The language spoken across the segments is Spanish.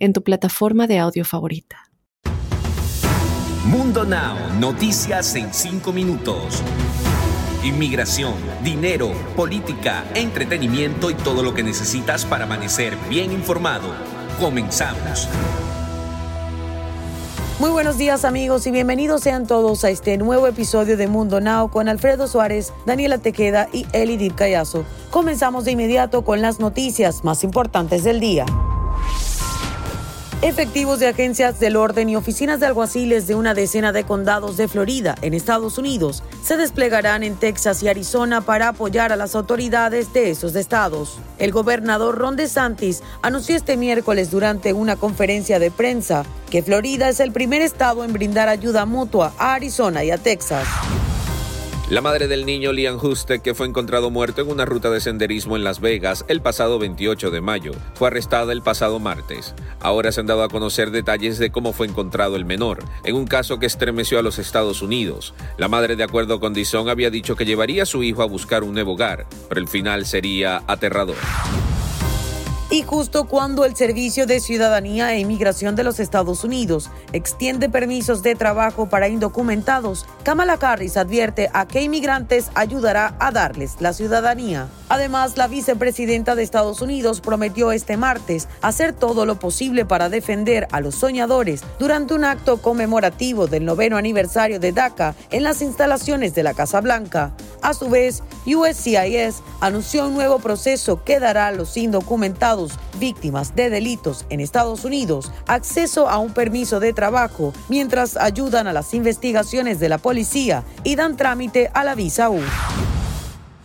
en tu plataforma de audio favorita. Mundo Now, noticias en 5 minutos. Inmigración, dinero, política, entretenimiento y todo lo que necesitas para amanecer bien informado. Comenzamos. Muy buenos días amigos y bienvenidos sean todos a este nuevo episodio de Mundo Now con Alfredo Suárez, Daniela Tequeda y Eli Callazo. Comenzamos de inmediato con las noticias más importantes del día. Efectivos de agencias del orden y oficinas de alguaciles de una decena de condados de Florida, en Estados Unidos, se desplegarán en Texas y Arizona para apoyar a las autoridades de esos estados. El gobernador Ron DeSantis anunció este miércoles durante una conferencia de prensa que Florida es el primer estado en brindar ayuda mutua a Arizona y a Texas. La madre del niño Liam Huste, que fue encontrado muerto en una ruta de senderismo en Las Vegas el pasado 28 de mayo, fue arrestada el pasado martes. Ahora se han dado a conocer detalles de cómo fue encontrado el menor, en un caso que estremeció a los Estados Unidos. La madre, de acuerdo con Dison, había dicho que llevaría a su hijo a buscar un nuevo hogar, pero el final sería aterrador. Y justo cuando el Servicio de Ciudadanía e Inmigración de los Estados Unidos extiende permisos de trabajo para indocumentados, Kamala Harris advierte a qué inmigrantes ayudará a darles la ciudadanía. Además, la vicepresidenta de Estados Unidos prometió este martes hacer todo lo posible para defender a los soñadores durante un acto conmemorativo del noveno aniversario de DACA en las instalaciones de la Casa Blanca. A su vez, USCIS anunció un nuevo proceso que dará a los indocumentados víctimas de delitos en Estados Unidos acceso a un permiso de trabajo mientras ayudan a las investigaciones de la policía y dan trámite a la visa U.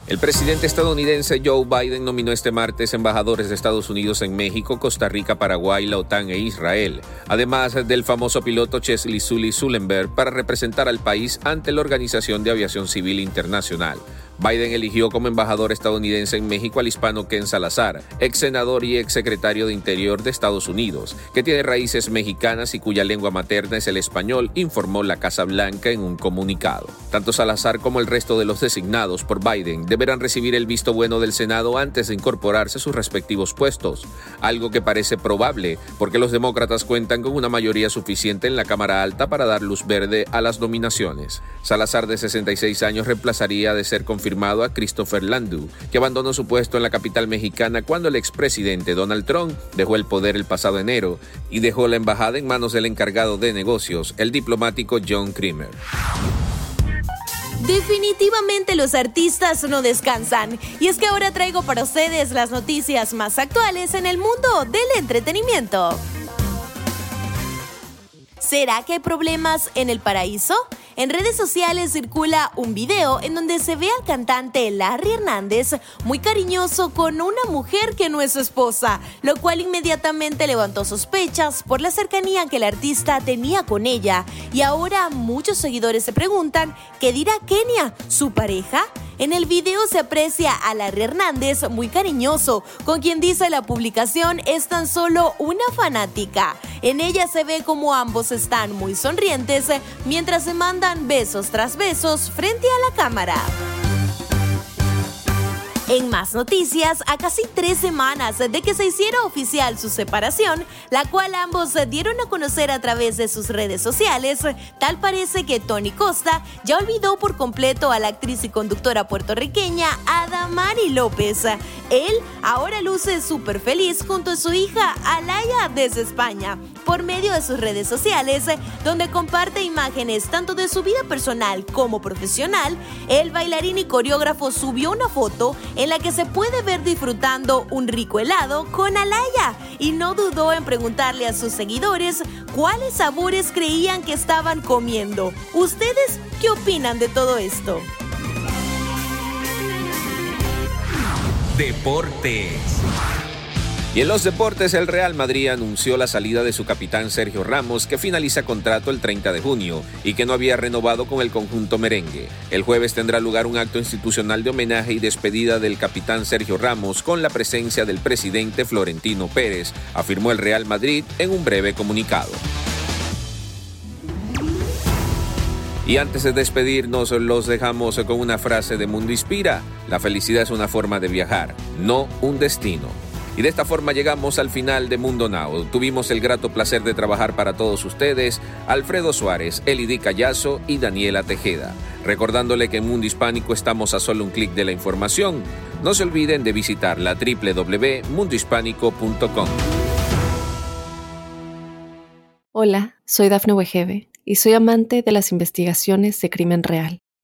El presidente estadounidense Joe Biden nominó este martes embajadores de Estados Unidos en México, Costa Rica, Paraguay, la OTAN e Israel, además del famoso piloto Chesley Sully Sullenberg para representar al país ante la Organización de Aviación Civil Internacional. Biden eligió como embajador estadounidense en México al hispano Ken Salazar, ex senador y ex secretario de Interior de Estados Unidos, que tiene raíces mexicanas y cuya lengua materna es el español, informó la Casa Blanca en un comunicado. Tanto Salazar como el resto de los designados por Biden deberán recibir el visto bueno del Senado antes de incorporarse a sus respectivos puestos, algo que parece probable porque los demócratas cuentan con una mayoría suficiente en la Cámara Alta para dar luz verde a las nominaciones. Salazar, de 66 años, reemplazaría de ser confirmado firmado a Christopher Landau, que abandonó su puesto en la capital mexicana cuando el expresidente Donald Trump dejó el poder el pasado enero y dejó la embajada en manos del encargado de negocios, el diplomático John Creamer. Definitivamente los artistas no descansan. Y es que ahora traigo para ustedes las noticias más actuales en el mundo del entretenimiento. ¿Será que hay problemas en el paraíso? En redes sociales circula un video en donde se ve al cantante Larry Hernández muy cariñoso con una mujer que no es su esposa, lo cual inmediatamente levantó sospechas por la cercanía que el artista tenía con ella. Y ahora muchos seguidores se preguntan, ¿qué dirá Kenia, su pareja? En el video se aprecia a Larry Hernández muy cariñoso, con quien dice la publicación es tan solo una fanática. En ella se ve como ambos están muy sonrientes mientras se mandan besos tras besos frente a la cámara. En más noticias, a casi tres semanas de que se hiciera oficial su separación, la cual ambos dieron a conocer a través de sus redes sociales, tal parece que Tony Costa ya olvidó por completo a la actriz y conductora puertorriqueña Adamari López. Él ahora luce súper feliz junto a su hija Alaya desde España, por medio de sus redes sociales, donde comparte imágenes tanto de su vida personal como profesional. El bailarín y coreógrafo subió una foto en la que se puede ver disfrutando un rico helado con Alaya y no dudó en preguntarle a sus seguidores cuáles sabores creían que estaban comiendo. ¿Ustedes qué opinan de todo esto? Deportes. Y en los deportes, el Real Madrid anunció la salida de su capitán Sergio Ramos, que finaliza contrato el 30 de junio y que no había renovado con el conjunto merengue. El jueves tendrá lugar un acto institucional de homenaje y despedida del capitán Sergio Ramos con la presencia del presidente Florentino Pérez, afirmó el Real Madrid en un breve comunicado. Y antes de despedirnos, los dejamos con una frase de Mundo Inspira. La felicidad es una forma de viajar, no un destino. Y de esta forma llegamos al final de Mundo Now. Tuvimos el grato placer de trabajar para todos ustedes, Alfredo Suárez, Elidi Callazo y Daniela Tejeda. Recordándole que en Mundo Hispánico estamos a solo un clic de la información. No se olviden de visitar la www.mundohispánico.com. Hola, soy Dafne Wegebe y soy amante de las investigaciones de crimen real.